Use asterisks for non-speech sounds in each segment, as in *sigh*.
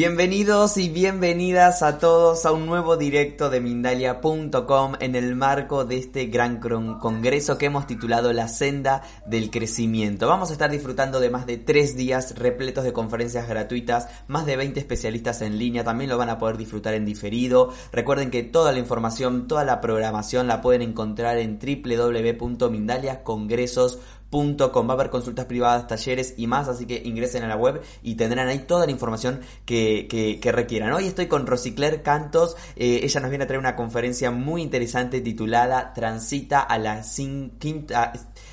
Bienvenidos y bienvenidas a todos a un nuevo directo de Mindalia.com en el marco de este gran congreso que hemos titulado La Senda del Crecimiento. Vamos a estar disfrutando de más de tres días repletos de conferencias gratuitas, más de 20 especialistas en línea, también lo van a poder disfrutar en diferido. Recuerden que toda la información, toda la programación la pueden encontrar en www.mindaliacongresos.com Com. Va a haber consultas privadas, talleres y más, así que ingresen a la web y tendrán ahí toda la información que, que, requieran. Hoy estoy con Rosicler Cantos, eh, ella nos viene a traer una conferencia muy interesante titulada Transita a la quinta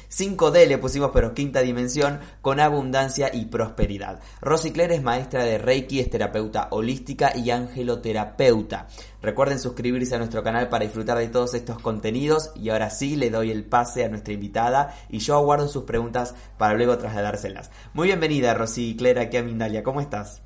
5D le pusimos, pero quinta dimensión, con abundancia y prosperidad. Rosy Claire es maestra de Reiki, es terapeuta holística y angeloterapeuta. Recuerden suscribirse a nuestro canal para disfrutar de todos estos contenidos y ahora sí le doy el pase a nuestra invitada y yo aguardo sus preguntas para luego trasladárselas. Muy bienvenida Rosy Claire aquí a Mindalia, ¿cómo estás?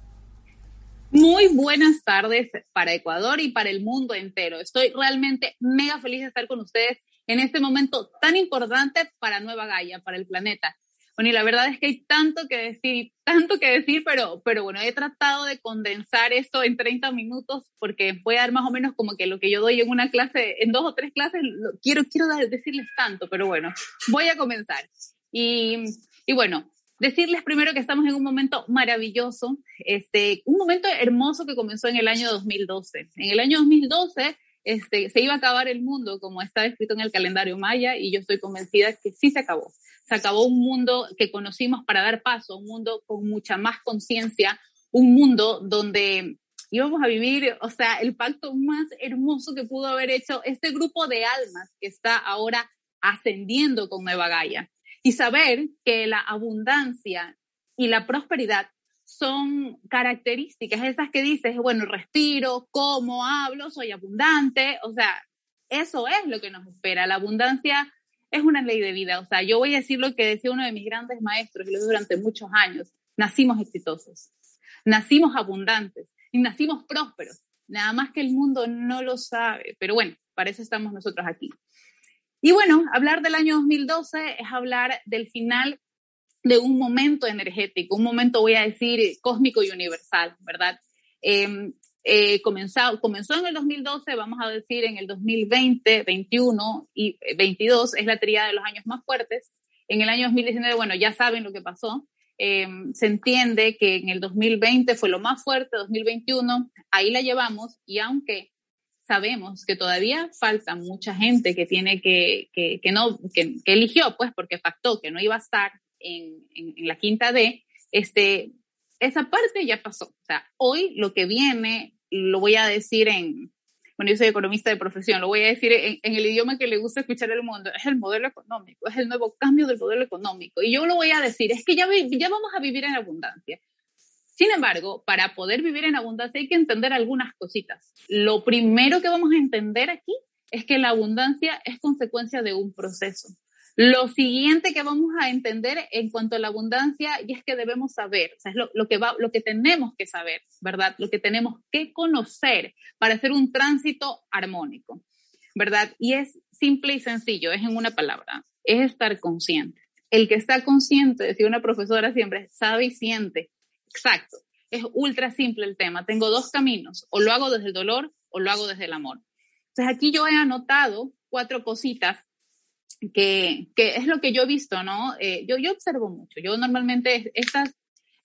Muy buenas tardes para Ecuador y para el mundo entero. Estoy realmente mega feliz de estar con ustedes en este momento tan importante para Nueva Gaia, para el planeta. Bueno, y la verdad es que hay tanto que decir, tanto que decir, pero, pero bueno, he tratado de condensar esto en 30 minutos porque voy a dar más o menos como que lo que yo doy en una clase, en dos o tres clases, quiero, quiero decirles tanto, pero bueno, voy a comenzar. Y, y bueno, decirles primero que estamos en un momento maravilloso, este, un momento hermoso que comenzó en el año 2012. En el año 2012 este, se iba a acabar el mundo como está escrito en el calendario maya y yo estoy convencida que sí se acabó. Se acabó un mundo que conocimos para dar paso, un mundo con mucha más conciencia, un mundo donde íbamos a vivir, o sea, el pacto más hermoso que pudo haber hecho este grupo de almas que está ahora ascendiendo con Nueva Gaia. Y saber que la abundancia y la prosperidad son características, esas que dices, bueno, respiro, como, hablo, soy abundante, o sea, eso es lo que nos espera. La abundancia es una ley de vida, o sea, yo voy a decir lo que decía uno de mis grandes maestros, y lo durante muchos años, nacimos exitosos, nacimos abundantes y nacimos prósperos, nada más que el mundo no lo sabe, pero bueno, para eso estamos nosotros aquí. Y bueno, hablar del año 2012 es hablar del final de un momento energético, un momento, voy a decir, cósmico y universal, ¿verdad? Em, eh, comenzó, comenzó en el 2012, vamos a decir en el 2020, 21 y 22, es la tríada de los años más fuertes. En el año 2019, bueno, ya saben lo que pasó. Em, se entiende que en el 2020 fue lo más fuerte, 2021, ahí la llevamos y aunque sabemos que todavía falta mucha gente que tiene que, que, que no, que, que, eligió, pues porque pactó que no iba a estar en, la quinta D, este, esa parte ya pasó. O sea, hoy lo que viene, lo voy a decir en, bueno, yo soy economista de profesión, lo voy a decir en, el idioma que le gusta escuchar al mundo, es el modelo económico, es el nuevo cambio del modelo económico. Y yo lo voy a decir, es que ya, ya vamos a vivir en abundancia. Sin embargo, para poder vivir en abundancia hay que entender algunas cositas. Lo primero que vamos a entender aquí es que la abundancia es consecuencia de un proceso. Lo siguiente que vamos a entender en cuanto a la abundancia y es que debemos saber, o sea, es lo, que va, lo que tenemos que saber, ¿verdad? Lo que tenemos que conocer para hacer un tránsito armónico, ¿verdad? Y es simple y sencillo, es en una palabra, es estar consciente. El que está consciente, decía una profesora siempre, sabe y siente. Exacto. Es ultra simple el tema. Tengo dos caminos, o lo hago desde el dolor o lo hago desde el amor. Entonces aquí yo he anotado cuatro cositas que, que, es lo que yo he visto, ¿no? Eh, yo, yo observo mucho. Yo normalmente estas,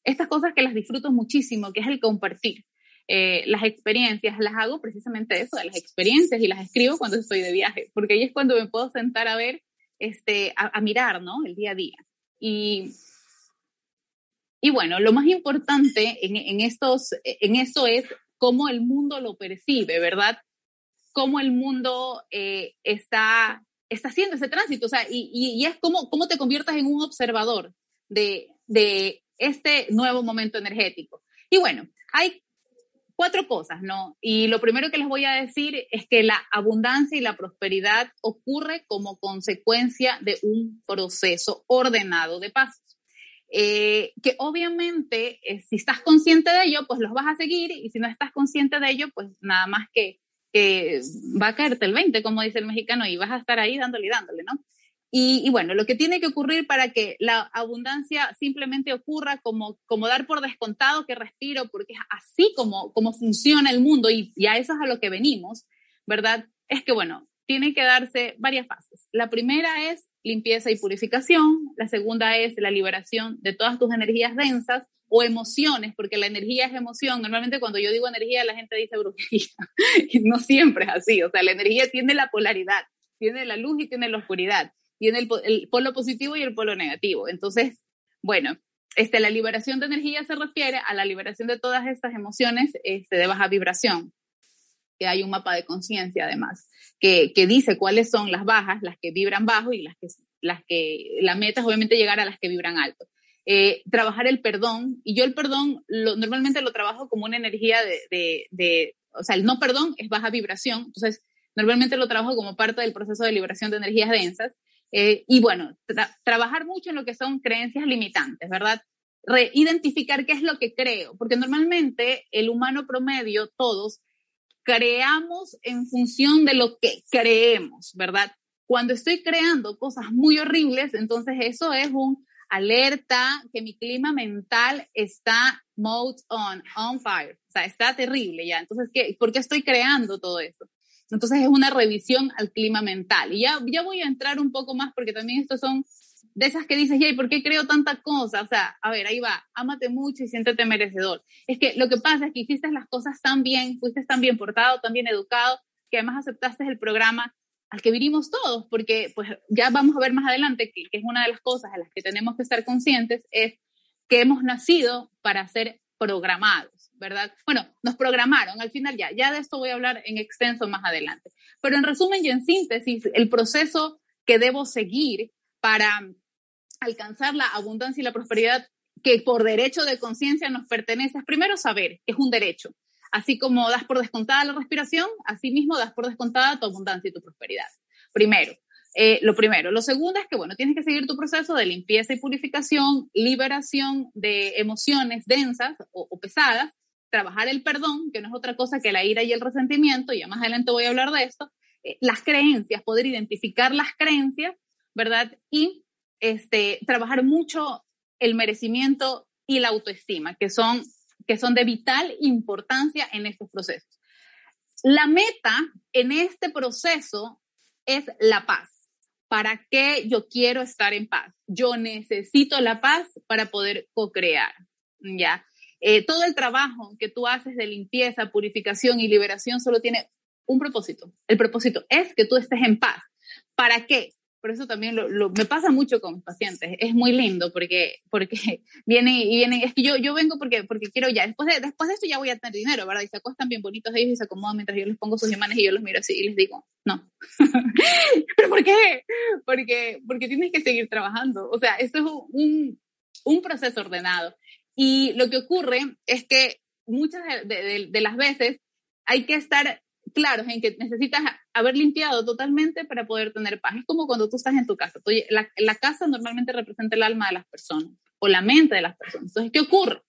estas cosas que las disfruto muchísimo, que es el compartir. Eh, las experiencias, las hago precisamente eso, las experiencias y las escribo cuando estoy de viaje, porque ahí es cuando me puedo sentar a ver este, a, mirar, ¿no? El día a día. Y, y bueno, lo más importante en, en, estos, en esto es cómo el mundo lo percibe, ¿verdad? Cómo el mundo eh, está, está haciendo ese tránsito, o sea, y, y, es cómo, cómo te conviertas en un observador de, de este nuevo momento energético. Y bueno, hay cuatro cosas, ¿no? Y lo primero que les voy a decir es que la abundancia y la prosperidad ocurre como consecuencia de un proceso ordenado de pasos. Eh, que obviamente eh, si estás consciente de ello, pues los vas a seguir y si no estás consciente de ello, pues nada más que, va a caerte el 20, como dice el mexicano, y vas a estar ahí dándole y dándole, ¿no? Y, bueno, lo que tiene que ocurrir para que la abundancia simplemente ocurra como, como dar por descontado que respiro, porque es así como, como funciona el mundo y, y a eso es a lo que venimos, ¿verdad? Es que, bueno, tiene que darse varias fases. La primera es limpieza y purificación, la segunda es la liberación de todas tus energías densas o emociones, porque la energía es emoción. Normalmente cuando yo digo energía, la gente dice brujería. *laughs* no siempre es así. O sea, la energía tiene la polaridad, tiene la luz y tiene la oscuridad tiene el, el, polo positivo y el polo negativo. Entonces, bueno, este, la liberación de energía se refiere a la liberación de todas estas emociones este, de baja vibración, que hay un mapa de conciencia además, que, que, dice cuáles son las bajas, las que vibran bajo y las que, las que la meta es obviamente llegar a las que vibran alto. Eh, trabajar el perdón, y yo el perdón lo, normalmente lo trabajo como una energía de, de, o sea, el no perdón es baja vibración, entonces normalmente lo trabajo como parte del proceso de liberación de energías densas, eh, y bueno, trabajar mucho en lo que son creencias limitantes, ¿verdad? Reidentificar qué es lo que creo, porque normalmente el humano promedio, todos, creamos en función de lo que creemos, ¿verdad? Cuando estoy creando cosas muy horribles, entonces eso es un alerta que mi clima mental está mode on, on fire, o sea, está terrible ya. Entonces, ¿qué, ¿por qué estoy creando todo esto? Entonces es una revisión al clima mental. Y ya, ya voy a entrar un poco más porque también estos son de esas que dices, ¿y por qué creo tanta cosa? O sea, a ver, ahí va, ámate mucho y siéntete merecedor. Es que lo que pasa es que hiciste las cosas tan bien, fuiste tan bien portado, tan bien educado, que además aceptaste el programa al que vinimos todos, porque pues ya vamos a ver más adelante que, es una de las cosas a las que tenemos que estar conscientes, es que hemos nacido para ser programados. ¿verdad? Bueno, nos programaron, al final ya, ya de esto voy a hablar en extenso más adelante. Pero en resumen y en síntesis, el proceso que debo seguir para alcanzar la abundancia y la prosperidad que por derecho de conciencia nos pertenece es primero saber que es un derecho. Así como das por descontada la respiración, así mismo das por descontada tu abundancia y tu prosperidad. Primero. Eh, lo primero. Lo segundo es que, bueno, tienes que seguir tu proceso de limpieza y purificación, liberación de emociones densas o pesadas, trabajar el perdón, que no es otra cosa que la ira y el resentimiento, y ya más adelante voy a hablar de esto, eh, las creencias, poder identificar las creencias, ¿verdad? Y este, trabajar mucho el merecimiento y la autoestima, que son, que son de vital importancia en estos procesos. La meta en este proceso es la paz. ¿Para qué yo quiero estar en paz? Yo necesito la paz para poder co-crear, ¿ya? Eh, todo el trabajo que tú haces de limpieza, purificación y liberación solo tiene un propósito. El propósito es que tú estés en paz. ¿Para qué? Por eso también lo, me pasa mucho con mis pacientes. Es muy lindo porque, porque *laughs* vienen y vienen. Es que yo, yo vengo porque, porque quiero ya. Después de, después de esto ya voy a tener dinero, ¿verdad? Y se acuestan bien bonitos ellos y se acomodan mientras yo les pongo sus imanes y yo los miro así y les digo, no. *laughs* ¿Pero por qué? Porque, porque tienes que seguir trabajando. O sea, esto es un, un proceso ordenado. Y lo que ocurre es que muchas de, las veces hay que estar claros en que necesitas haber limpiado totalmente para poder tener paz. Es como cuando tú estás en tu casa. la, la, casa normalmente representa el alma de las personas o la mente de las personas. Entonces, ¿qué ocurre?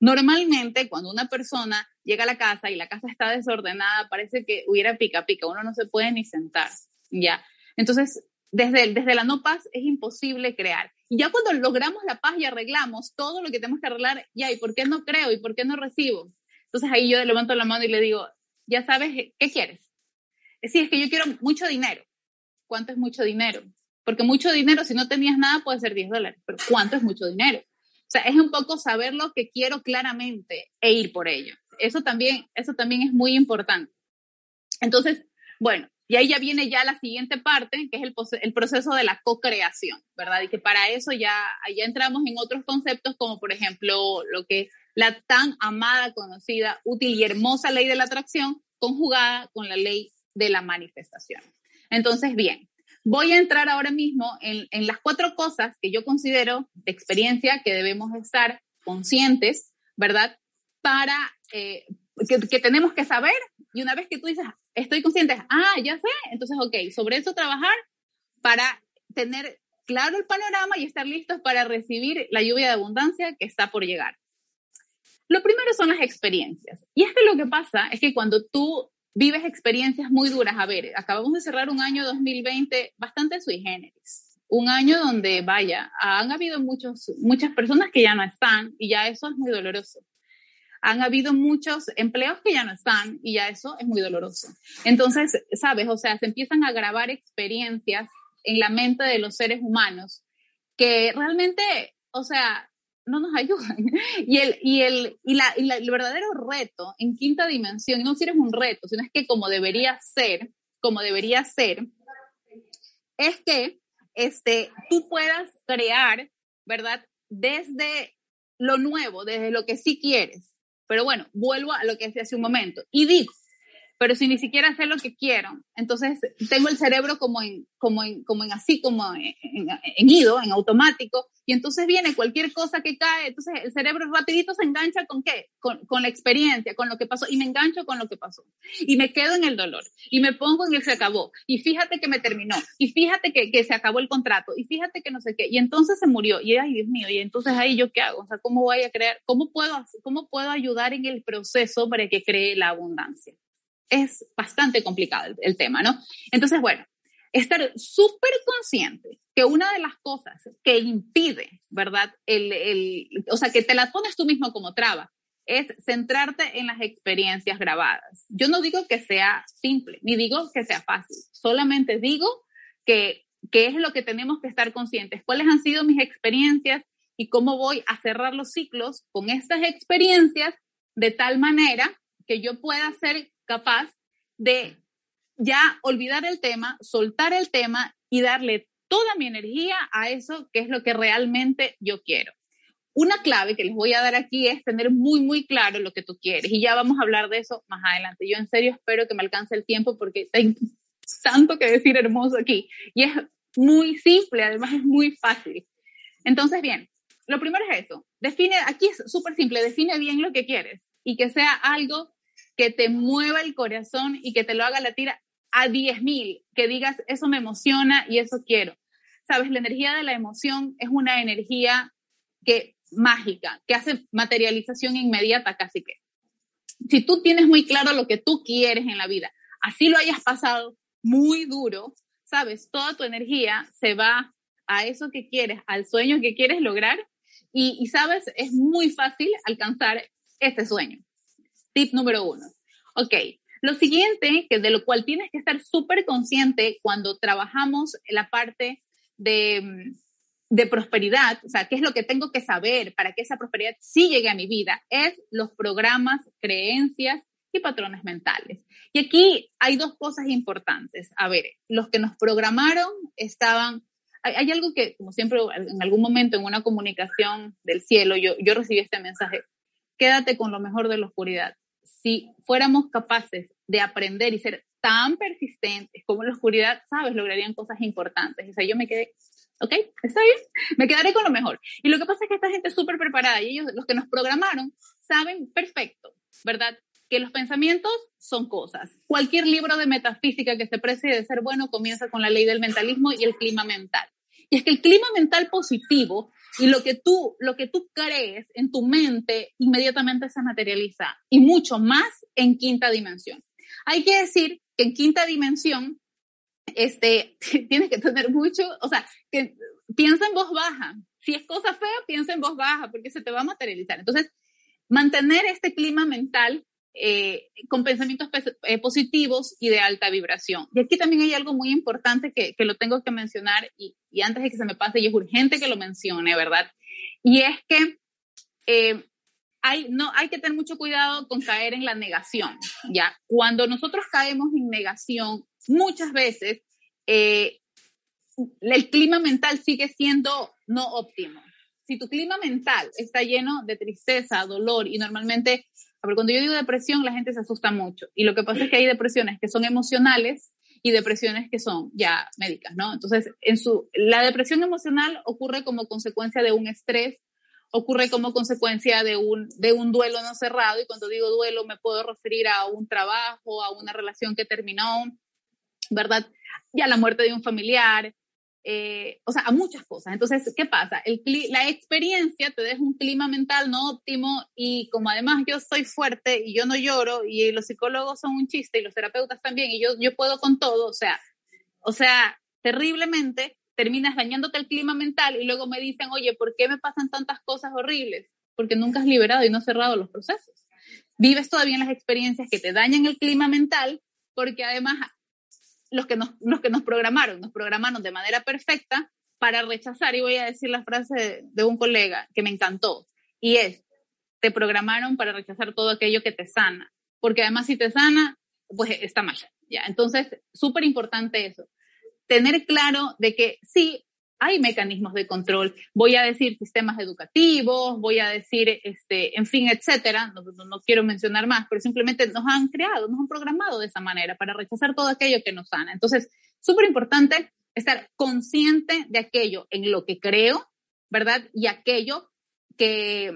Normalmente, cuando una persona llega a la casa y la casa está desordenada, parece que hubiera pica pica, uno no se puede ni sentar, ¿ya? Entonces, desde, desde la no paz es imposible crear. Y ya cuando logramos la paz y arreglamos todo lo que tenemos que arreglar, ya, ¿y por qué no creo? ¿Y por qué no recibo? Entonces ahí yo levanto la mano y le digo, ya sabes, ¿qué quieres? Sí, es que yo quiero mucho dinero. ¿Cuánto es mucho dinero? Porque mucho dinero, si no tenías nada, puede ser 10 dólares, pero ¿cuánto es mucho dinero? O sea, es un poco saber lo que quiero claramente e ir por ello. Eso también, eso también es muy importante. Entonces, bueno, Y ahí ya viene ya la siguiente parte, que es el, el proceso de la co-creación, ¿verdad? Y que para eso ya, ya entramos en otros conceptos como por ejemplo lo que es la tan amada, conocida, útil y hermosa ley de la atracción conjugada con la ley de la manifestación. Entonces, bien, voy a entrar ahora mismo en, las cuatro cosas que yo considero de experiencia que debemos estar conscientes, ¿verdad? Para, eh, que, que, tenemos que saber y una vez que tú dices, estoy consciente, ah, ya sé, entonces, ok, sobre eso trabajar para tener claro el panorama y estar listos para recibir la lluvia de abundancia que está por llegar. Lo primero son las experiencias. Y es que lo que pasa es que cuando tú vives experiencias muy duras, a ver, acabamos de cerrar un año 2020 bastante sui generis. Un año donde, vaya, han habido muchos, muchas personas que ya no están y ya eso es muy doloroso han habido muchos empleos que ya no están y ya eso es muy doloroso. Entonces, sabes, o sea, se empiezan a grabar experiencias en la mente de los seres humanos que realmente, o sea, no nos ayudan. *laughs* Y el, y el, y la, y el verdadero reto en quinta dimensión, no si eres un reto, sino es que como debería ser, como debería ser, es que este, tú puedas crear, ¿verdad? Desde lo nuevo, desde lo que sí quieres. Pero bueno, vuelvo a lo que decía hace un momento. Y digo, pero si ni siquiera sé lo que quiero, entonces tengo el cerebro como en, como en, como en así, como en, en, ido, en automático, y entonces viene cualquier cosa que cae, entonces el cerebro rapidito se engancha con qué? Con, con, la experiencia, con lo que pasó, y me engancho con lo que pasó, y me quedo en el dolor, y me pongo en el se acabó, y fíjate que me terminó, y fíjate que, que se acabó el contrato, y fíjate que no sé qué, y entonces se murió, y ay Dios mío, y entonces ahí yo qué hago, o sea, ¿cómo voy a crear, cómo puedo, cómo puedo ayudar en el proceso para que cree la abundancia? Es bastante complicado el, tema, ¿no? Entonces, bueno, estar súper consciente que una de las cosas que impide, ¿verdad? El, el, o sea, que te la pones tú mismo como traba, es centrarte en las experiencias grabadas. Yo no digo que sea simple, ni digo que sea fácil, solamente digo que, que es lo que tenemos que estar conscientes. ¿Cuáles han sido mis experiencias y cómo voy a cerrar los ciclos con estas experiencias de tal manera que yo pueda ser capaz de ya olvidar el tema, soltar el tema y darle toda mi energía a eso que es lo que realmente yo quiero. Una clave que les voy a dar aquí es tener muy, muy claro lo que tú quieres. Y ya vamos a hablar de eso más adelante. Yo en serio espero que me alcance el tiempo porque hay tanto que decir hermoso aquí. Y es muy simple, además es muy fácil. Entonces, bien, lo primero es eso. Define, aquí es súper simple, define bien lo que quieres y que sea algo que te mueva el corazón y que te lo haga latir a 10.000, que digas, eso me emociona y eso quiero. Sabes, la energía de la emoción es una energía que mágica, que hace materialización inmediata casi que. Si tú tienes muy claro lo que tú quieres en la vida, así lo hayas pasado muy duro, sabes, toda tu energía se va a eso que quieres, al sueño que quieres lograr y, y sabes, es muy fácil alcanzar ese sueño. Tip número uno. Ok, lo siguiente, que de lo cual tienes que estar súper consciente cuando trabajamos la parte de, de, prosperidad, o sea, qué es lo que tengo que saber para que esa prosperidad sí llegue a mi vida, es los programas, creencias y patrones mentales. Y aquí hay dos cosas importantes. A ver, los que nos programaron estaban hay, hay, algo que, como siempre, en algún momento en una comunicación del cielo, yo, yo recibí este mensaje, quédate con lo mejor de la oscuridad si fuéramos capaces de aprender y ser tan persistentes como en la oscuridad, sabes, lograrían cosas importantes. O sea, yo me quedé, ok, está bien, me quedaré con lo mejor. Y lo que pasa es que esta gente es súper preparada y ellos, los que nos programaron, saben perfecto, ¿verdad? Que los pensamientos son cosas. Cualquier libro de metafísica que se precie de ser bueno comienza con la ley del mentalismo y el clima mental. Y es que el clima mental positivo y lo que tú, lo que tú crees en tu mente inmediatamente se materializa y mucho más en quinta dimensión. Hay que decir que en quinta dimensión, este, *laughs* tienes que tener mucho, o sea, que piensa en voz baja. Si es cosa fea, piensa en voz baja porque se te va a materializar. Entonces, mantener este clima mental eh, con pensamientos eh, positivos y de alta vibración. Y aquí también hay algo muy importante que, que lo tengo que mencionar y, y, antes de que se me pase, y es urgente que lo mencione, ¿verdad? Y es que eh, hay, no, hay que tener mucho cuidado con caer en la negación, ¿ya? Cuando nosotros caemos en negación, muchas veces eh, el clima mental sigue siendo no óptimo. Si tu clima mental está lleno de tristeza, dolor y normalmente, ver, cuando yo digo depresión, la gente se asusta mucho. Y lo que pasa es que hay depresiones que son emocionales y depresiones que son ya médicas, ¿no? Entonces, en su, la depresión emocional ocurre como consecuencia de un estrés ocurre como consecuencia de un, de un duelo no cerrado y cuando digo duelo me puedo referir a un trabajo, a una relación que terminó, ¿verdad? Y a la muerte de un familiar, eh, o sea, a muchas cosas. Entonces, ¿qué pasa? El, la experiencia te deja un clima mental no óptimo y como además yo soy fuerte y yo no lloro y los psicólogos son un chiste y los terapeutas también y yo, yo puedo con todo, o sea, o sea, terriblemente, terminas dañándote el clima mental y luego me dicen, oye, ¿por qué me pasan tantas cosas horribles? Porque nunca has liberado y no has cerrado los procesos. Vives todavía en las experiencias que te dañan el clima mental porque además los que nos, los que nos programaron, nos programaron de manera perfecta para rechazar, y voy a decir la frase de, un colega que me encantó, y es, te programaron para rechazar todo aquello que te sana, porque además si te sana, pues está mal. ¿ya? Entonces, súper importante eso tener claro de que sí, hay mecanismos de control. Voy a decir sistemas educativos, voy a decir, este, en fin, etcétera. No, no, quiero mencionar más, pero simplemente nos han creado, nos han programado de esa manera para rechazar todo aquello que nos sana. Entonces, súper importante estar consciente de aquello en lo que creo, ¿verdad? Y aquello que,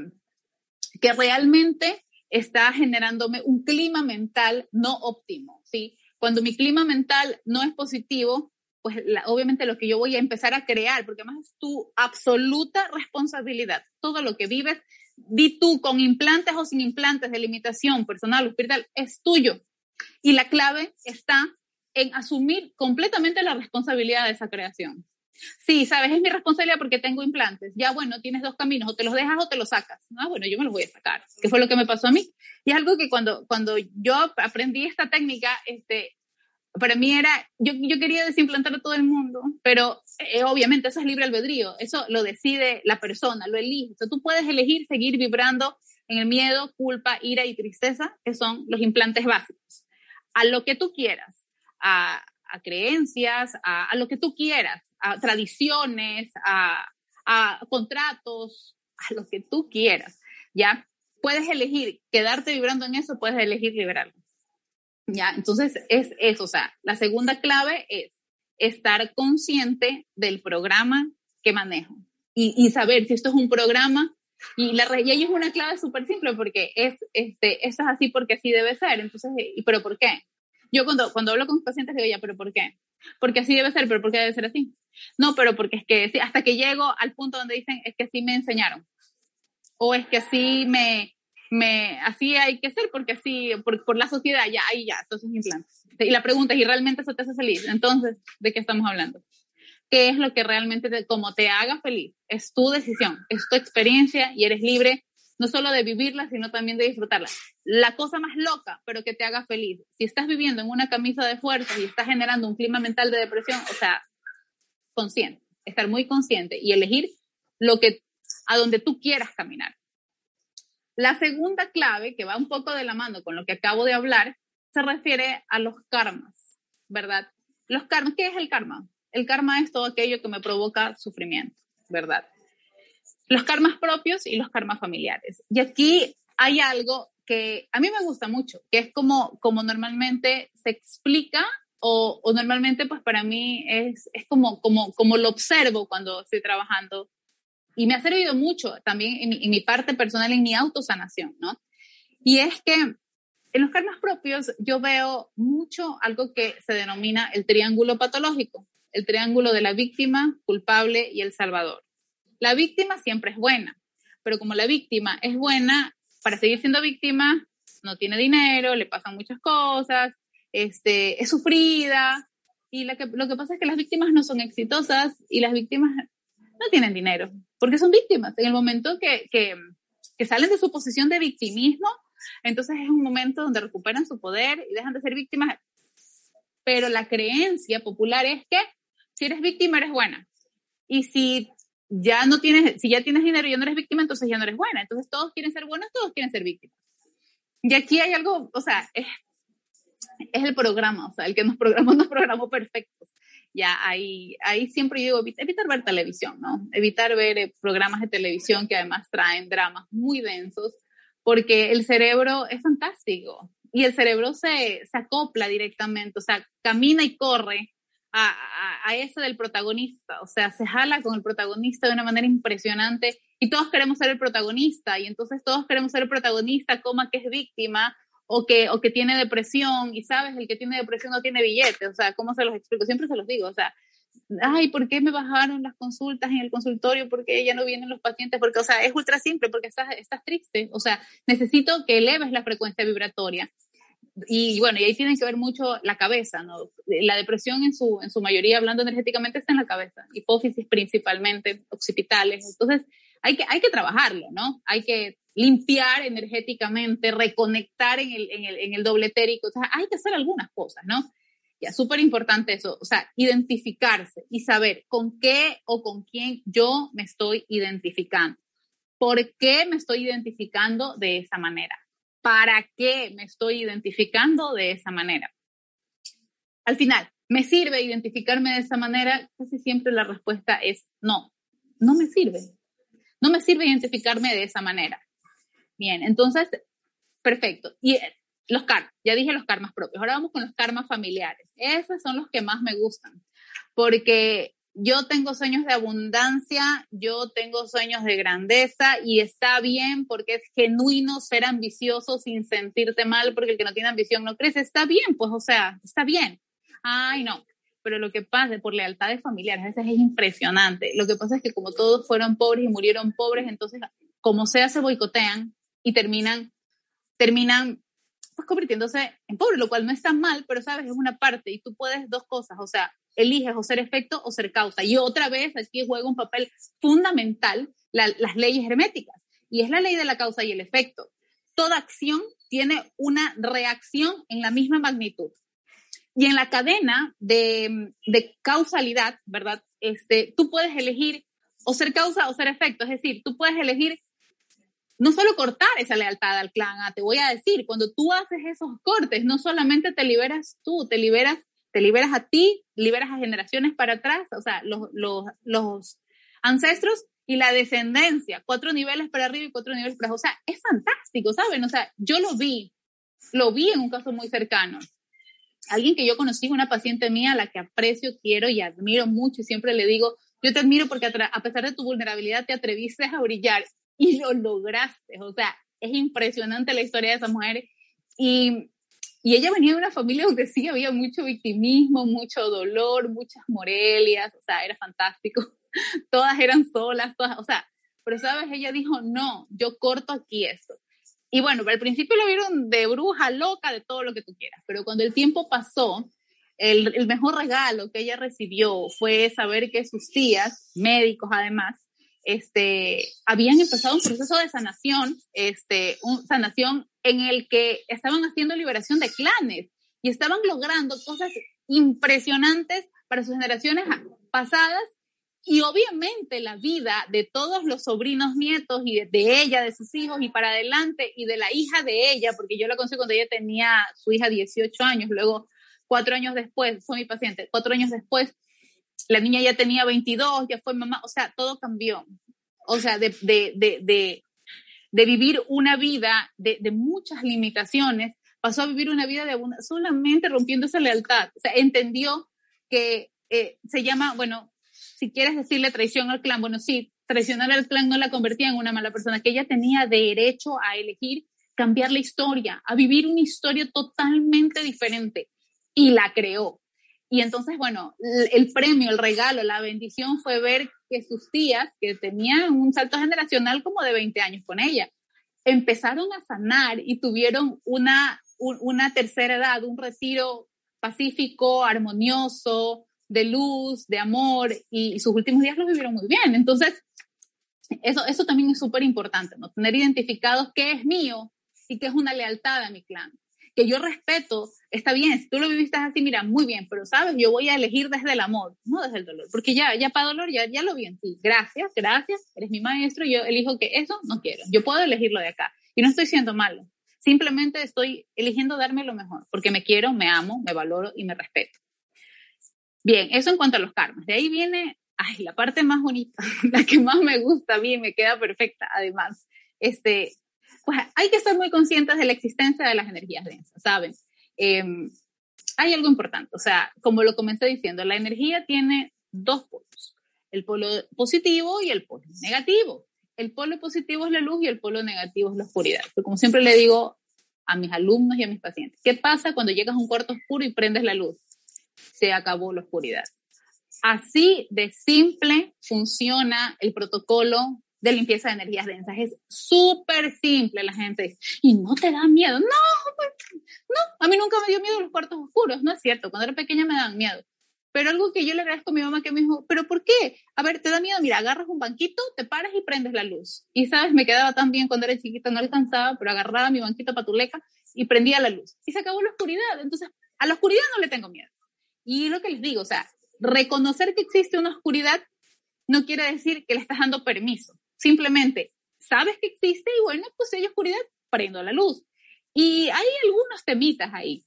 que realmente está generándome un clima mental no óptimo, ¿sí? Cuando mi clima mental no es positivo, pues obviamente lo que yo voy a empezar a crear, porque además es tu absoluta responsabilidad. Todo lo que vives, di tú con implantes o sin implantes de limitación personal o espiritual, es tuyo. Y la clave está en asumir completamente la responsabilidad de esa creación. Sí, sabes, es mi responsabilidad porque tengo implantes. Ya, bueno, tienes dos caminos, o te los dejas o te los sacas. Ah, bueno, yo me los voy a sacar, que fue lo que me pasó a mí. Y es algo que cuando, cuando yo aprendí esta técnica, este, para mí era, yo, yo quería desimplantar a todo el mundo, pero eh, obviamente eso es libre albedrío, eso lo decide la persona, lo elige. O tú puedes elegir seguir vibrando en el miedo, culpa, ira y tristeza, que son los implantes básicos, a lo que tú quieras, a, creencias, a, a, lo que tú quieras, a tradiciones, a, a contratos, a lo que tú quieras, ¿ya? Puedes elegir quedarte vibrando en eso, puedes elegir liberarlo. ¿Ya? Entonces es eso, o sea, la segunda clave es estar consciente del programa que manejo y, y saber si esto es un programa y, la, y ahí es una clave súper simple porque es, este, esto es así porque así debe ser. Entonces, ¿y pero por qué? Yo cuando, cuando hablo con pacientes digo, ya, pero ¿por qué? Porque así debe ser, pero ¿por qué debe ser así? No, pero porque es que hasta que llego al punto donde dicen, es que así me enseñaron. O es que así me, me, así hay que ser porque así, por, por la sociedad, ya, ahí ya, esos implantes. Y la pregunta es, ¿y realmente eso te hace feliz? Entonces, ¿de qué estamos hablando? ¿Qué es lo que realmente, te, como te haga feliz? Es tu decisión, es tu experiencia y eres libre no solo de vivirla, sino también de disfrutarla. La cosa más loca, pero que te haga feliz. Si estás viviendo en una camisa de fuerza y estás generando un clima mental de depresión, o sea, consciente, estar muy consciente y elegir lo que, a donde tú quieras caminar. La segunda clave, que va un poco de la mano con lo que acabo de hablar, se refiere a los karmas, ¿verdad? Los karmas, ¿qué es el karma? El karma es todo aquello que me provoca sufrimiento, ¿verdad? Los karmas propios y los karmas familiares. Y aquí hay algo que a mí me gusta mucho, que es como, como normalmente se explica o, normalmente pues para mí es, es como, como, como lo observo cuando estoy trabajando y me ha servido mucho también en, mi parte personal, en mi autosanación, ¿no? Y es que en los karmas propios yo veo mucho algo que se denomina el triángulo patológico, el triángulo de la víctima, culpable y el salvador. La víctima siempre es buena, pero como la víctima es buena, para seguir siendo víctima, no tiene dinero, le pasan muchas cosas, este, es sufrida, y lo que, lo que pasa es que las víctimas no son exitosas y las víctimas no tienen dinero, porque son víctimas. En el momento que, que, salen de su posición de victimismo, entonces es un momento donde recuperan su poder y dejan de ser víctimas. Pero la creencia popular es que si eres víctima eres buena. Y si ya no tienes, si ya tienes dinero y ya no eres víctima, entonces ya no eres buena. Entonces todos quieren ser buenos, todos quieren ser víctimas. Y aquí hay algo, o sea, es, es el programa, o sea, el que nos programó nos programó perfectos. Ya ahí, ahí siempre digo, evitar ver televisión, ¿no? Evitar ver eh, programas de televisión que además traen dramas muy densos, porque el cerebro es fantástico y el cerebro se, se acopla directamente, o sea, camina y corre a, a, a, ese del protagonista, o sea, se jala con el protagonista de una manera impresionante y todos queremos ser el protagonista y entonces todos queremos ser el protagonista, coma que es víctima o que, o que tiene depresión y sabes, el que tiene depresión no tiene billete, o sea, ¿cómo se los explico? Siempre se los digo, o sea, ay, ¿por qué me bajaron las consultas en el consultorio? ¿Por qué ya no vienen los pacientes? Porque, o sea, es ultra simple, porque estás, estás triste, o sea, necesito que eleves la frecuencia vibratoria y bueno, y ahí tiene que ver mucho la cabeza, ¿no? La depresión en su, en su mayoría, hablando energéticamente, está en la cabeza, hipófisis principalmente, occipitales. Entonces, hay que, hay que trabajarlo, ¿no? Hay que limpiar energéticamente, reconectar en el, en el, en el doble etérico. O sea, hay que hacer algunas cosas, ¿no? Ya, súper importante eso. O sea, identificarse y saber con qué o con quién yo me estoy identificando. ¿Por qué me estoy identificando de esa manera? ¿Para qué me estoy identificando de esa manera? Al final, ¿me sirve identificarme de esa manera? Casi siempre la respuesta es no, no me sirve. No me sirve identificarme de esa manera. Bien, entonces, perfecto. Y eh, los karmas, ya dije los karmas propios. Ahora vamos con los karmas familiares. Esos son los que más me gustan, porque yo tengo sueños de abundancia, yo tengo sueños de grandeza y está bien porque es genuino ser ambicioso sin sentirte mal porque el que no tiene ambición no crece. Está bien, pues, o sea, está bien. Ay, no. Pero lo que pasa por lealtades familiares, a veces es impresionante. Lo que pasa es que como todos fueron pobres y murieron pobres, entonces, como sea, se boicotean y terminan, terminan pues convirtiéndose en pobres, lo cual no está mal, pero sabes, es una parte y tú puedes dos cosas, o sea, eliges o ser efecto o ser causa. Y otra vez aquí juega un papel fundamental las leyes herméticas, y es la ley de la causa y el efecto. Toda acción tiene una reacción en la misma magnitud. Y en la cadena de, de causalidad, ¿verdad? Este, tú puedes elegir o ser causa o ser efecto, es decir, tú puedes elegir no solo cortar esa lealtad al clan, ah, te voy a decir, cuando tú haces esos cortes, no solamente te liberas tú, te liberas te liberas a ti, liberas a generaciones para atrás, o sea, los, los, los ancestros y la descendencia, cuatro niveles para arriba y cuatro niveles para abajo. O sea, es fantástico, ¿saben? O sea, yo lo vi, lo vi en un caso muy cercano. Alguien que yo conocí, una paciente mía, a la que aprecio, quiero y admiro mucho y siempre le digo, yo te admiro porque a, pesar de tu vulnerabilidad te atreviste a brillar y lo lograste. O sea, es impresionante la historia de esa mujer. Y y ella venía de una familia donde sí había mucho victimismo, mucho dolor, muchas morelias, o sea, era fantástico. *laughs* Todas eran solas, todas, o sea, pero sabes, ella dijo, no, yo corto aquí esto. Y bueno, al principio lo vieron de bruja, loca, de todo lo que tú quieras, pero cuando el tiempo pasó, el, el mejor regalo que ella recibió fue saber que sus tías, médicos además, este, habían empezado un proceso de sanación, este, un, sanación en el que estaban haciendo liberación de clanes y estaban logrando cosas impresionantes para sus generaciones pasadas y obviamente la vida de todos los sobrinos nietos y de, ella, de sus hijos y para adelante y de la hija de ella, porque yo la conocí cuando ella tenía su hija 18 años, luego cuatro años después, fue mi paciente, cuatro años después la niña ya tenía 22, ya fue mamá, o sea, todo cambió. O sea, de, de, de, de vivir una vida de, muchas limitaciones, pasó a vivir una vida de solamente rompiendo esa lealtad. O sea, entendió que eh, se llama, bueno, si quieres decirle traición al clan, bueno, sí, traicionar al clan no la convertía en una mala persona, que ella tenía derecho a elegir cambiar la historia, a vivir una historia totalmente diferente. Y la creó. Y entonces, bueno, el premio, el regalo, la bendición fue ver que sus tías, que tenían un salto generacional como de 20 años con ella, empezaron a sanar y tuvieron una, una tercera edad, un retiro pacífico, armonioso, de luz, de amor, y, sus últimos días los vivieron muy bien. Entonces, eso, eso también es súper importante, ¿no? Tener identificados qué es mío y qué es una lealtad a mi clan que yo respeto, está bien, si tú lo viviste así, mira, muy bien, pero sabes, yo voy a elegir desde el amor, no desde el dolor, porque ya, ya para dolor, ya, ya lo vi en ti. Gracias, gracias, eres mi maestro, yo elijo que eso no quiero, yo puedo elegirlo de acá y no estoy siendo malo, simplemente estoy eligiendo darme lo mejor, porque me quiero, me amo, me valoro y me respeto. Bien, eso en cuanto a los karmas. De ahí viene, ay, la parte más bonita, *laughs* la que más me gusta a mí, me queda perfecta, además. Este, pues hay que estar muy conscientes de la existencia de las energías densas, ¿saben? Em, hay algo importante, o sea, como lo comencé diciendo, la energía tiene dos polos, el polo positivo y el polo negativo. El polo positivo es la luz y el polo negativo es la oscuridad. Pero como siempre le digo a mis alumnos y a mis pacientes, ¿qué pasa cuando llegas a un cuarto oscuro y prendes la luz? Se acabó la oscuridad. Así de simple funciona el protocolo de limpieza de energías densas. Es súper simple, la gente dice, y no te da miedo. No, pues, no, a mí nunca me dio miedo los cuartos oscuros, no es cierto, cuando era pequeña me dan miedo. Pero algo que yo le agradezco a mi mamá que me dijo, ¿pero por qué? A ver, ¿te da miedo? Mira, agarras un banquito, te paras y prendes la luz. Y sabes, me quedaba tan bien cuando era chiquita, no alcanzaba, pero agarraba mi banquito patuleca y prendía la luz. Y se acabó la oscuridad. Entonces, a la oscuridad no le tengo miedo. Y lo que les digo, o sea, reconocer que existe una oscuridad no quiere decir que le estás dando permiso. Simplemente sabes que existe y bueno, pues hay oscuridad, prendo la luz. Y hay algunos temitas ahí.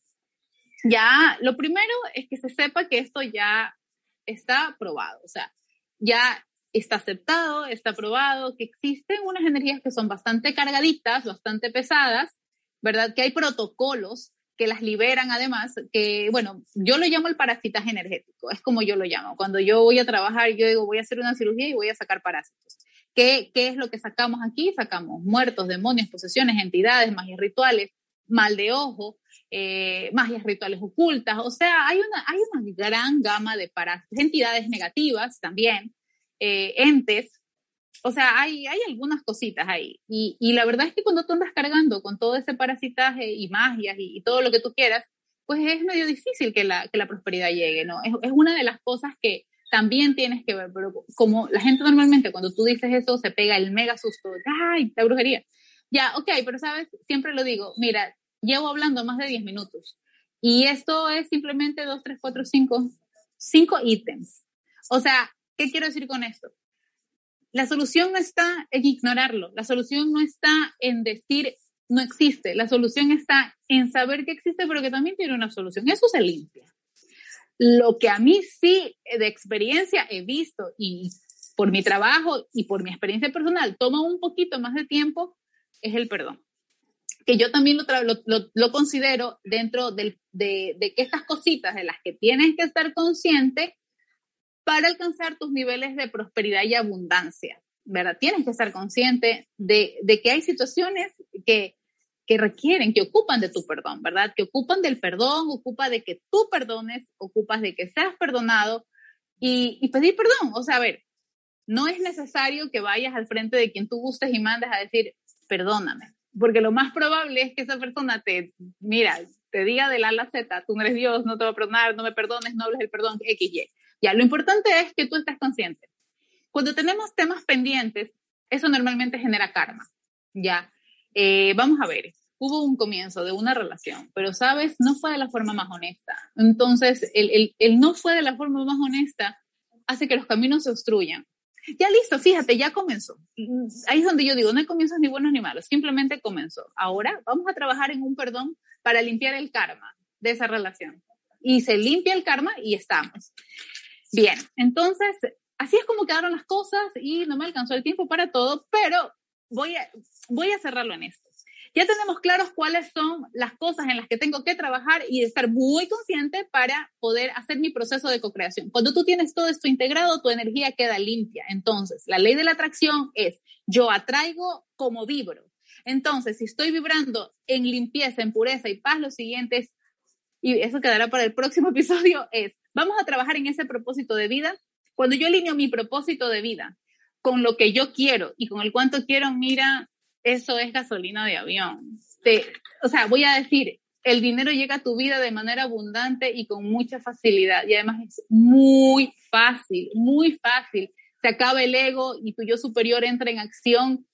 Ya, lo primero es que se sepa que esto ya está probado, o sea, ya está aceptado, está probado, que existen unas energías que son bastante cargaditas, bastante pesadas, ¿verdad? Que hay protocolos que las liberan además, que bueno, yo lo llamo el parasitaje energético, es como yo lo llamo. Cuando yo voy a trabajar, yo digo, voy a hacer una cirugía y voy a sacar parásitos. ¿Qué, qué es lo que sacamos aquí? Sacamos muertos, demonios, posesiones, entidades, magias rituales, mal de ojo, eh, magias rituales ocultas. O sea, hay una, hay una gran gama de parásitos, entidades negativas también, eh, entes. O sea, hay, hay algunas cositas ahí. Y, y, la verdad es que cuando tú andas cargando con todo ese parasitaje y magias y, todo lo que tú quieras, pues es medio difícil que la, que la prosperidad llegue, ¿no? Es, es una de las cosas que, también tienes que ver, pero como la gente normalmente cuando tú dices eso se pega el mega susto, ay, la brujería. Ya, ok, pero sabes, siempre lo digo, mira, llevo hablando más de 10 minutos y esto es simplemente 2, 3, 4, 5, 5 ítems. O sea, ¿qué quiero decir con esto? La solución no está en ignorarlo, la solución no está en decir no existe, la solución está en saber que existe, pero que también tiene una solución. Eso se limpia. Lo que a mí sí de experiencia he visto y por mi trabajo y por mi experiencia personal toma un poquito más de tiempo es el perdón. Que yo también lo, considero dentro de, de, que estas cositas de las que tienes que estar consciente para alcanzar tus niveles de prosperidad y abundancia, ¿verdad? Tienes que estar consciente de, de que hay situaciones que que requieren, que ocupan de tu perdón, ¿verdad? Que ocupan del perdón, ocupa de que tú perdones, ocupas de que seas perdonado y, pedir perdón. O sea, a ver, no es necesario que vayas al frente de quien tú gustes y mandes a decir, perdóname, porque lo más probable es que esa persona te, mira, te diga del A a la Z, tú no eres Dios, no te va a perdonar, no me perdones, no hables el perdón, XY. Ya, lo importante es que tú estés consciente. Cuando tenemos temas pendientes, eso normalmente genera karma, ¿ya? Eh, vamos a ver, hubo un comienzo de una relación, pero sabes, no fue de la forma más honesta. Entonces, el, el, no fue de la forma más honesta hace que los caminos se obstruyan. Ya listo, fíjate, ya comenzó. Ahí es donde yo digo, no hay comienzos ni buenos ni malos, simplemente comenzó. Ahora vamos a trabajar en un perdón para limpiar el karma de esa relación. Y se limpia el karma y estamos. Bien, entonces, así es como quedaron las cosas y no me alcanzó el tiempo para todo, pero voy a, voy a cerrarlo en esto. Ya tenemos claros cuáles son las cosas en las que tengo que trabajar y estar muy consciente para poder hacer mi proceso de co-creación. Cuando tú tienes todo esto integrado, tu energía queda limpia. Entonces, la ley de la atracción es yo atraigo como vibro. Entonces, si estoy vibrando en limpieza, en pureza y paz, lo siguiente es, y eso quedará para el próximo *laughs* episodio, es, vamos a trabajar en ese propósito de vida. Cuando yo alineo mi propósito de vida con lo que yo quiero y con el cuánto quiero, mira, eso es gasolina de avión. o sea, voy a decir, el dinero llega a tu vida de manera abundante y con mucha facilidad. Y además es muy fácil, muy fácil. Se acaba el ego y tu yo superior entra en acción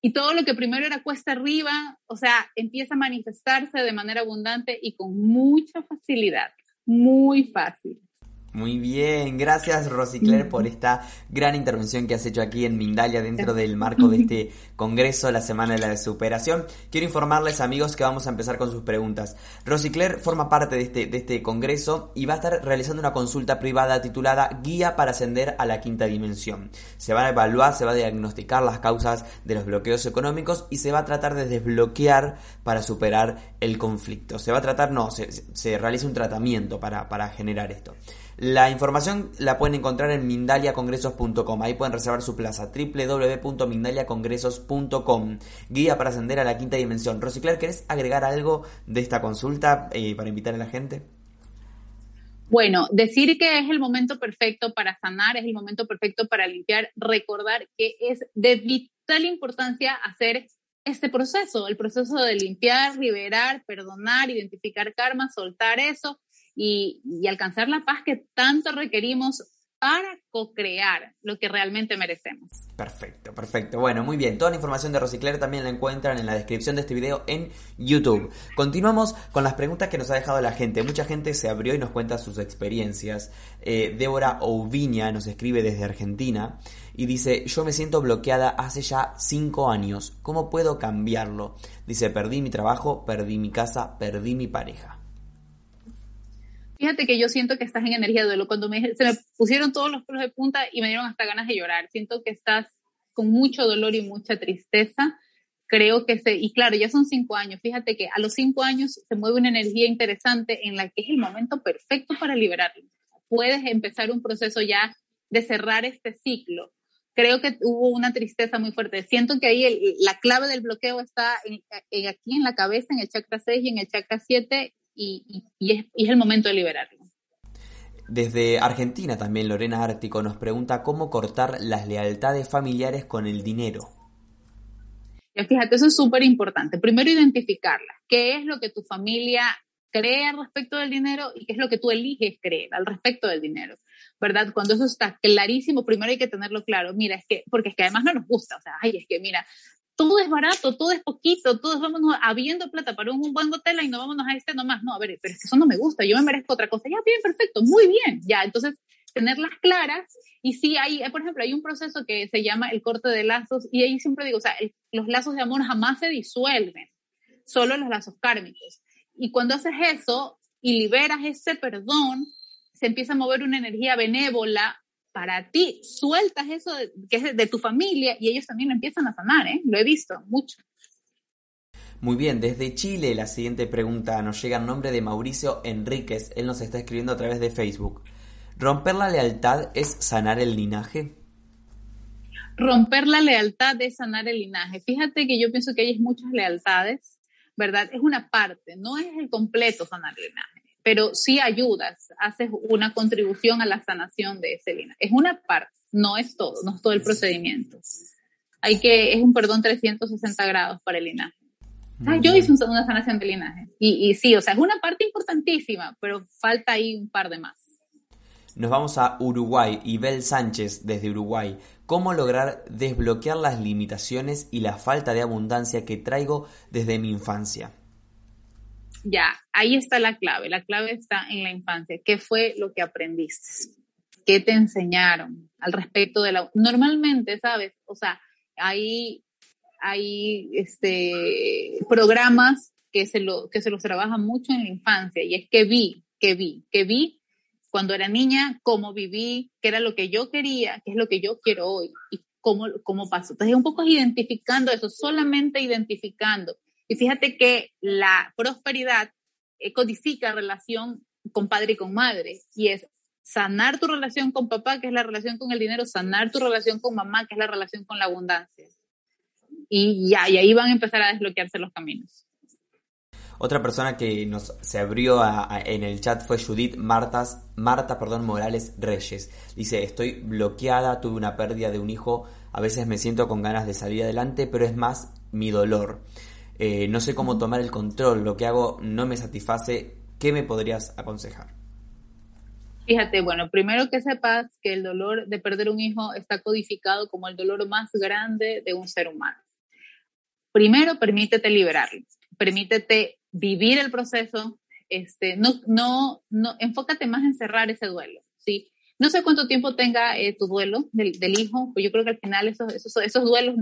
y todo lo que primero era cuesta arriba, o sea, empieza a manifestarse de manera abundante y con mucha facilidad, muy fácil. Muy bien, gracias Rosicler por esta gran intervención que has hecho aquí en Mindalia dentro del marco de este *laughs* congreso, la Semana de la Superación. Quiero informarles amigos que vamos a empezar con sus preguntas. Rosicler forma parte de este, de este congreso y va a estar realizando una consulta privada titulada Guía para ascender a la quinta dimensión. Se van a evaluar, se va a diagnosticar las causas de los bloqueos económicos y se va a tratar de desbloquear para superar el conflicto. Se va a tratar, no, se, se realiza un tratamiento para, para generar esto. La información la pueden encontrar en mindaliacongresos.com. Ahí pueden reservar su plaza. www.mindaliacongresos.com. Guía para ascender a la quinta dimensión. Rosicler, ¿querés agregar algo de esta consulta eh, para invitar a la gente? Bueno, decir que es el momento perfecto para sanar, es el momento perfecto para limpiar, recordar que es de vital importancia hacer este proceso, el proceso de limpiar, liberar, perdonar, identificar karma, soltar eso y, alcanzar la paz que tanto requerimos para co-crear lo que realmente merecemos. Perfecto, perfecto. Bueno, muy bien. Toda la información de Rosicler también la encuentran en la descripción de este video en YouTube. Continuamos con las preguntas que nos ha dejado la gente. Mucha gente se abrió y nos cuenta sus experiencias. Eh, Débora Ouviña nos escribe desde Argentina y dice, yo me siento bloqueada hace ya cinco años. ¿Cómo puedo cambiarlo? Dice, perdí mi trabajo, perdí mi casa, perdí mi pareja. Fíjate que yo siento que estás en energía de duelo. Cuando me, se me pusieron todos los pelos de punta y me dieron hasta ganas de llorar. Siento que estás con mucho dolor y mucha tristeza. Creo que se, y claro, ya son cinco años. Fíjate que a los cinco años se mueve una energía interesante en la que es el momento perfecto para liberarlo. Puedes empezar un proceso ya de cerrar este ciclo. Creo que hubo una tristeza muy fuerte. Siento que ahí la clave del bloqueo está aquí en la cabeza, en el chakra 6 y en el chakra 7 y, es, el momento de liberarlo. Desde Argentina también Lorena Ártico nos pregunta cómo cortar las lealtades familiares con el dinero. fíjate, eso es súper importante. Primero identificarla. ¿Qué es lo que tu familia cree al respecto del dinero y qué es lo que tú eliges creer al respecto del dinero? ¿Verdad? Cuando eso está clarísimo, primero hay que tenerlo claro. Mira, es que, porque es que además no nos gusta. O sea, ay, es que mira, todo es barato, todo es poquito, todos vámonos habiendo plata para un, buen hotel y no vámonos a este nomás. No, a ver, pero es que eso no me gusta, yo me merezco otra cosa. Ya, bien, perfecto, muy bien. Ya, entonces, tenerlas claras. Y sí, hay, por ejemplo, hay un proceso que se llama el corte de lazos y ahí siempre digo, o sea, los lazos de amor jamás se disuelven, solo los lazos kármicos. Y cuando haces eso y liberas ese perdón, se empieza a mover una energía benévola para ti, sueltas eso que es de tu familia y ellos también empiezan a sanar, ¿eh? Lo he visto mucho. Muy bien, desde Chile la siguiente pregunta nos llega en nombre de Mauricio Enríquez. Él nos está escribiendo a través de Facebook. ¿Romper la lealtad es sanar el linaje? Romper la lealtad es sanar el linaje. Fíjate que yo pienso que hay muchas lealtades, ¿verdad? Es una parte, no es el completo sanar el linaje pero sí ayudas, haces una contribución a la sanación de ese linaje. Es una parte, no es todo, no es todo el procedimiento. Hay que, es un perdón 360 grados para el linaje. Ah, yo hice una sanación de linaje. Y, y sí, o sea, es una parte importantísima, pero falta ahí un par de más. Nos vamos a Uruguay. Ibel Sánchez, desde Uruguay. ¿Cómo lograr desbloquear las limitaciones y la falta de abundancia que traigo desde mi infancia? Ya, ahí está la clave. La clave está en la infancia. ¿Qué fue lo que aprendiste? ¿Qué te enseñaron al respecto de la... Normalmente, ¿sabes? O sea, hay, hay este, programas que se, lo, que se los trabajan mucho en la infancia y es que vi, que vi, que vi cuando era niña, cómo viví, qué era lo que yo quería, qué es lo que yo quiero hoy y cómo, cómo pasó. Entonces, un poco identificando eso, solamente identificando y fíjate que la prosperidad eh, codifica relación con padre y con madre, y es sanar tu relación con papá, que es la relación con el dinero, sanar tu relación con mamá, que es la relación con la abundancia. Y ya, y ahí van a empezar a desbloquearse los caminos. Otra persona que nos se abrió en el chat fue Judith Martas, Marta perdón, Morales Reyes. Dice, estoy bloqueada, tuve una pérdida de un hijo, a veces me siento con ganas de salir adelante, pero es más mi dolor. Eh, no sé cómo tomar el control, lo que hago no me satisface, ¿qué me podrías aconsejar? Fíjate, bueno, primero que sepas que el dolor de perder un hijo está codificado como el dolor más grande de un ser humano. primero permítete liberarlo, permítete vivir el proceso, este, no, no, no, enfócate más en cerrar ese duelo, ¿sí? No sé cuánto tiempo tenga eh, tu duelo del, hijo, pues yo creo que al final esos, esos, esos duelos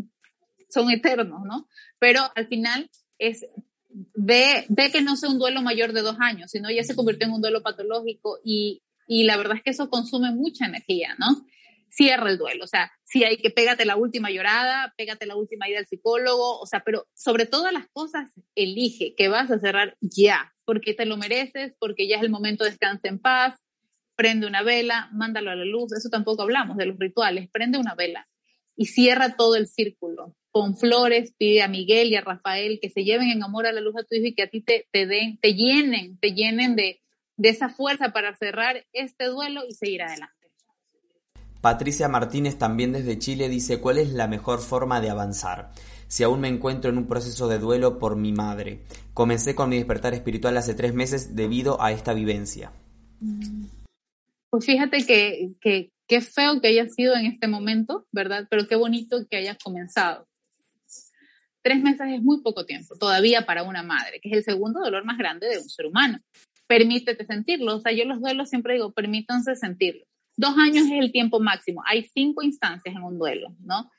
son eternos, ¿no? Pero al final es, ve, ve que no sea un duelo mayor de dos años, sino ya se convirtió en un duelo patológico y, y la verdad es que eso consume mucha energía, ¿no? cierra el duelo. O sea, si hay que pégate la última llorada, pégate la última ida al psicólogo, o sea, pero sobre todas las cosas, elige que vas a cerrar ya, porque te lo mereces, porque ya es el momento de descansar en paz, prende una vela, mándalo a la luz, eso tampoco hablamos de los rituales, prende una vela y cierra todo el círculo. Con flores, pide a Miguel y a Rafael que se lleven en amor a la luz a tu hijo y que a ti te, te den, te llenen, te llenen de, de esa fuerza para cerrar este duelo y seguir adelante. Patricia Martínez también desde Chile dice cuál es la mejor forma de avanzar. Si aún me encuentro en un proceso de duelo por mi madre. Comencé con mi despertar espiritual hace tres meses debido a esta vivencia. Pues fíjate que, que qué feo que haya sido en este momento, ¿verdad? Pero qué bonito que hayas comenzado. Tres meses es muy poco tiempo todavía para una madre, que es el segundo dolor más grande de un ser humano. Permítete sentirlo. O sea, yo los duelos siempre digo, permítanse sentirlo Dos años es el tiempo máximo. Hay cinco instancias en un duelo, ¿no?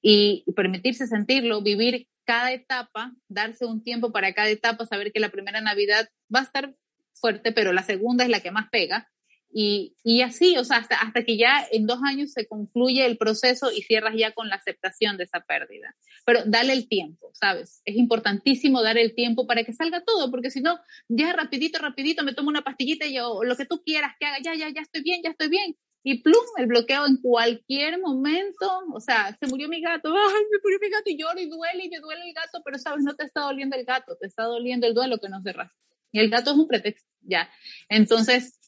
Y, permitirse sentirlo, vivir cada etapa, darse un tiempo para cada etapa, saber que la primera Navidad va a estar fuerte, pero la segunda es la que más pega. Y, y, así, o sea, hasta, hasta que ya en dos años se concluye el proceso y cierras ya con la aceptación de esa pérdida. Pero dale el tiempo, ¿sabes? Es importantísimo dar el tiempo para que salga todo, porque si no, ya rapidito, rapidito, me tomo una pastillita y yo, lo que tú quieras que haga, ya, ya, ya estoy bien, ya estoy bien. Y plum, el bloqueo en cualquier momento, o sea, se murió mi gato, *laughs* ay, me murió mi gato y lloro y duele y me duele el gato, pero sabes, no te está doliendo el gato, te está doliendo el duelo que no cerraste. Y el gato es un pretexto, ya. Entonces,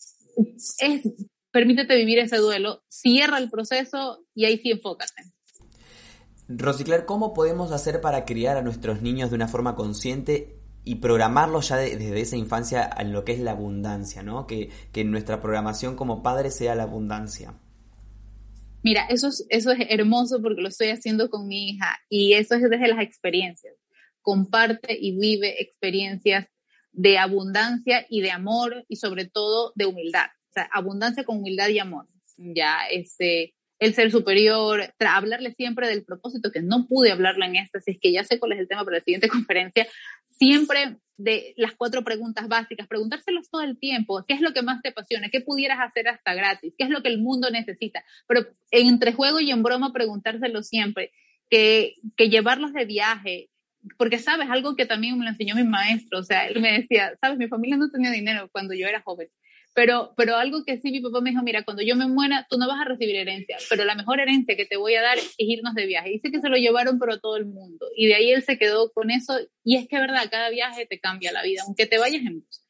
es, permítete vivir ese duelo, cierra el proceso y ahí sí enfócate. Rosicler, ¿cómo podemos hacer para criar a nuestros niños de una forma consciente y programarlos ya desde esa infancia en lo que es la abundancia, ¿no? Que, que nuestra programación como padres sea la abundancia. Mira, eso es, eso es hermoso porque lo estoy haciendo con mi hija y eso es desde las experiencias. Comparte y vive experiencias de abundancia y de amor y sobre todo de humildad. O sea, abundancia con humildad y amor. Ya, este, el ser superior, hablarle siempre del propósito, que no pude hablarlo en esta, si es que ya sé cuál es el tema para la siguiente *laughs* conferencia, siempre de las cuatro preguntas básicas, preguntárselos todo el tiempo, ¿qué es lo que más te apasiona? ¿Qué pudieras hacer hasta gratis? ¿Qué es lo que el mundo necesita? Pero entre juego y en broma preguntárselo siempre, que, que llevarlos de viaje, porque sabes, algo que también me lo enseñó mi maestro, o sea, él me decía, sabes, mi familia no tenía dinero cuando yo era joven, pero, pero algo que sí mi papá me dijo, mira, cuando yo me muera, tú no vas a recibir herencia, pero la mejor herencia que te voy a dar es irnos de viaje. Dice que se lo llevaron, pero a todo el mundo. Y de ahí él se quedó con eso. Y es que, verdad, cada viaje te cambia la vida, aunque te vayas en bus.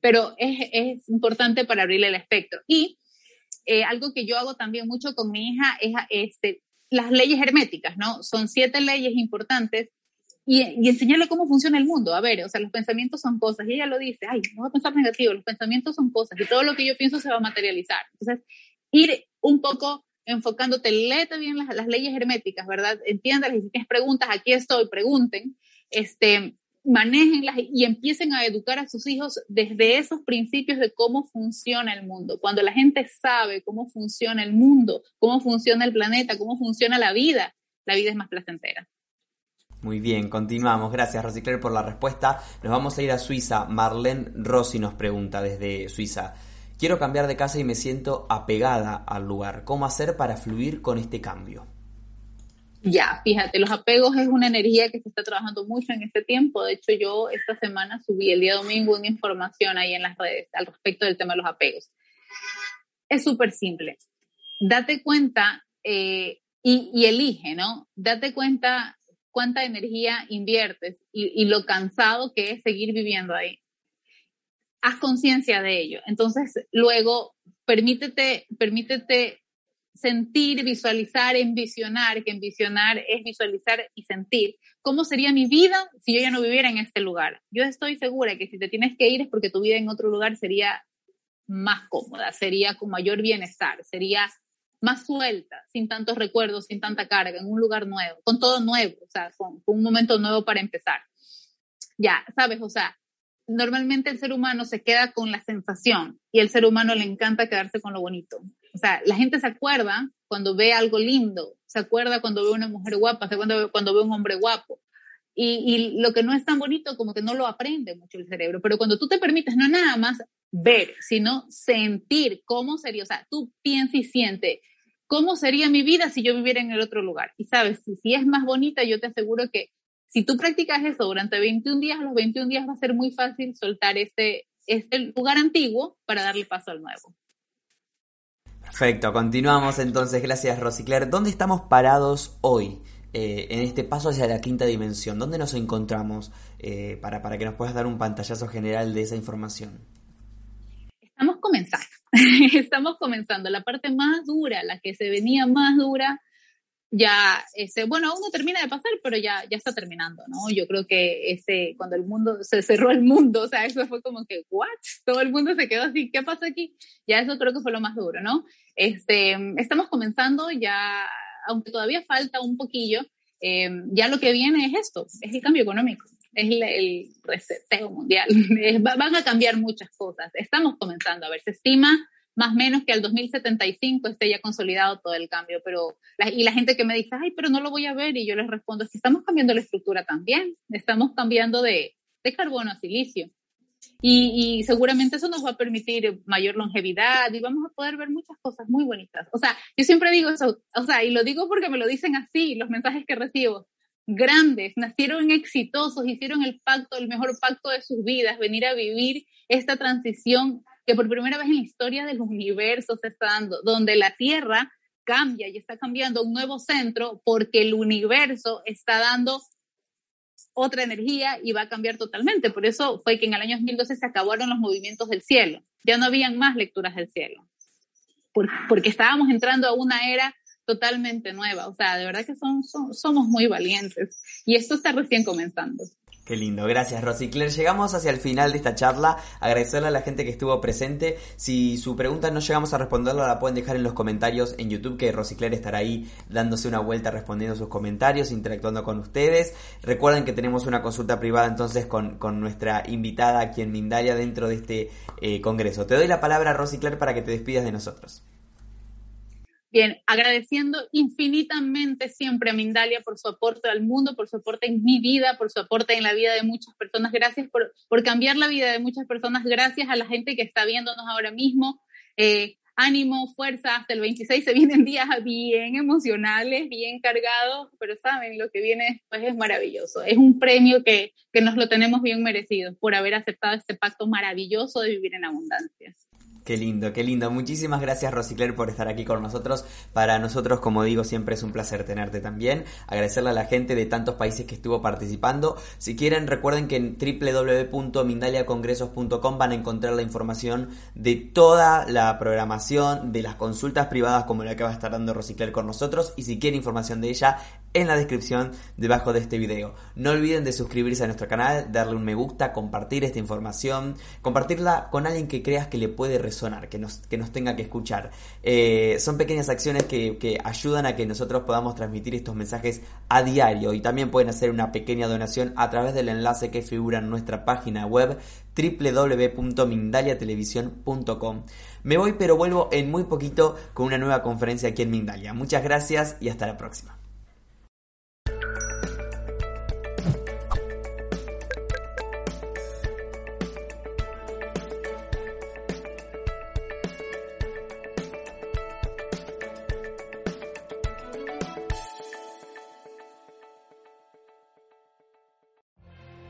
Pero es, es importante para abrirle el espectro. Y eh, algo que yo hago también mucho con mi hija es este, las leyes herméticas, ¿no? Son siete leyes importantes y, enseñarle cómo funciona el mundo. A ver, o sea, los pensamientos son cosas. Y ella lo dice, ay, no voy a pensar negativo, los pensamientos son cosas y todo lo que yo pienso se va a materializar. Entonces, ir un poco enfocándote, léete bien las, las leyes herméticas, ¿verdad? Entiéndalas y si tienes preguntas, aquí estoy, pregunten, este, manéjenlas y empiecen a educar a sus hijos desde esos principios de cómo funciona el mundo. Cuando la gente sabe cómo funciona el mundo, cómo funciona el planeta, cómo funciona la vida, la vida es más placentera. Muy bien, continuamos. Gracias, Rosicler, por la respuesta. Nos vamos a ir a Suiza. Marlene Rossi nos pregunta desde Suiza. Quiero cambiar de casa y me siento apegada al lugar. ¿Cómo hacer para fluir con este cambio? Ya, fíjate, los apegos es una energía que se está trabajando mucho en este tiempo. De hecho, yo esta semana subí el día domingo una información ahí en las redes al respecto del tema de los apegos. Es súper simple. Date cuenta eh, y, y, elige, ¿no? Date cuenta cuánta energía inviertes y, lo cansado que es seguir viviendo ahí. Haz conciencia de ello. Entonces, luego, permítete, permítete sentir, visualizar, envisionar, que envisionar es visualizar y sentir. ¿Cómo sería mi vida si yo ya no viviera en este lugar? Yo estoy segura que si te tienes que ir es porque tu vida en otro lugar sería más cómoda, sería con mayor bienestar, sería más suelta, sin tantos recuerdos, sin tanta carga, en un lugar nuevo, con todo nuevo, o sea, con, con un momento nuevo para empezar. Ya, sabes, o sea, normalmente el ser humano se queda con la sensación y el ser humano le encanta quedarse con lo bonito. O sea, la gente se acuerda cuando ve algo lindo, se acuerda cuando ve una mujer guapa, se acuerda cuando ve un hombre guapo. Y, y, lo que no es tan bonito como que no lo aprende mucho el cerebro, pero cuando tú te permites no nada más ver, sino sentir cómo sería, o sea, tú piensas y sientes cómo sería mi vida si yo viviera en el otro lugar. Y sabes, si, si es más bonita, yo te aseguro que si tú practicas eso durante 21 días, a los 21 días va a ser muy fácil soltar este, este lugar antiguo para darle paso al nuevo. Perfecto, continuamos entonces. Gracias, Rosicler. ¿Dónde estamos parados hoy? Eh, en este paso hacia la quinta dimensión. ¿Dónde nos encontramos eh, para, para que nos puedas dar un pantallazo general de esa información? Estamos comenzando. *laughs* Estamos comenzando. La parte más dura, la que se venía más dura, ya, ese, bueno, aún no termina de pasar, pero ya, ya está terminando, ¿no? Yo creo que ese, cuando el mundo, se cerró el mundo, o sea, eso fue como que, ¿what? Todo el mundo se quedó así, ¿qué pasa aquí? Ya eso creo que fue lo más duro, ¿no? Este, estamos comenzando ya, aunque todavía falta un poquillo, eh, ya lo que viene es esto, es el cambio económico, es el, el reseteo mundial, *laughs* van a cambiar muchas cosas, estamos comenzando, a ver, se estima más o menos que al 2075 esté ya consolidado todo el cambio. Pero, y la gente que me dice, ay, pero no lo voy a ver, y yo les respondo, es que estamos cambiando la estructura también, estamos cambiando de, de carbono a silicio. Y, y, seguramente eso nos va a permitir mayor longevidad y vamos a poder ver muchas cosas muy bonitas. O sea, yo siempre digo eso, o sea, y lo digo porque me lo dicen así, los mensajes que recibo. Grandes, nacieron exitosos, hicieron el pacto, el mejor pacto de sus vidas, venir a vivir esta transición que por primera vez en la historia del universo se está dando, donde la Tierra cambia y está cambiando un nuevo centro porque el universo está dando otra energía y va a cambiar totalmente. Por eso fue que en el año 2012 se acabaron los movimientos del cielo. Ya no habían más lecturas del cielo. porque estábamos entrando a una era totalmente nueva. O sea, de verdad que son, somos muy valientes. Y esto está recién comenzando. Qué lindo, gracias Rosicler. Llegamos hacia el final de esta charla. Agradecerle a la gente que estuvo presente. Si su pregunta no llegamos a responderla, la pueden dejar en los comentarios en YouTube, que Rosicler estará ahí dándose una vuelta respondiendo sus comentarios, interactuando con ustedes. Recuerden que tenemos una consulta privada entonces con, con nuestra invitada aquí en Mindalia dentro de este eh, congreso. Te doy la palabra, Rosicler, para que te despidas de nosotros. Bien, agradeciendo infinitamente siempre a Mindalia por su aporte al mundo, por su aporte en mi vida, por su aporte en la vida de muchas personas. Gracias por, cambiar la vida de muchas personas. Gracias a la gente que está viéndonos ahora mismo. Eh, ánimo, fuerza, hasta el 26 se vienen días bien emocionales, bien cargados, pero saben, lo que viene después es maravilloso. Es un premio que, que nos lo tenemos bien merecido por haber aceptado este pacto maravilloso de vivir en abundancia. Qué lindo, qué lindo. Muchísimas gracias Rosicler por estar aquí con nosotros. Para nosotros, como digo, siempre es un placer tenerte también. Agradecerle a la gente de tantos países que estuvo participando. Si quieren, recuerden que en www.mindaliacongresos.com van a encontrar la información de toda la programación, de las consultas privadas como la que va a estar dando Rosicler con nosotros. Y si quieren información de ella, en la descripción debajo de este video. No olviden de suscribirse a nuestro canal, darle un me gusta, compartir esta información, compartirla con alguien que creas que le puede sonar, que nos, que nos tenga que escuchar. Eh, son pequeñas acciones que, que ayudan a que nosotros podamos transmitir estos mensajes a diario y también pueden hacer una pequeña donación a través del enlace que figura en nuestra página web www.mindaliatelevisión.com. Me voy pero vuelvo en muy poquito con una nueva conferencia aquí en Mindalia. Muchas gracias y hasta la próxima.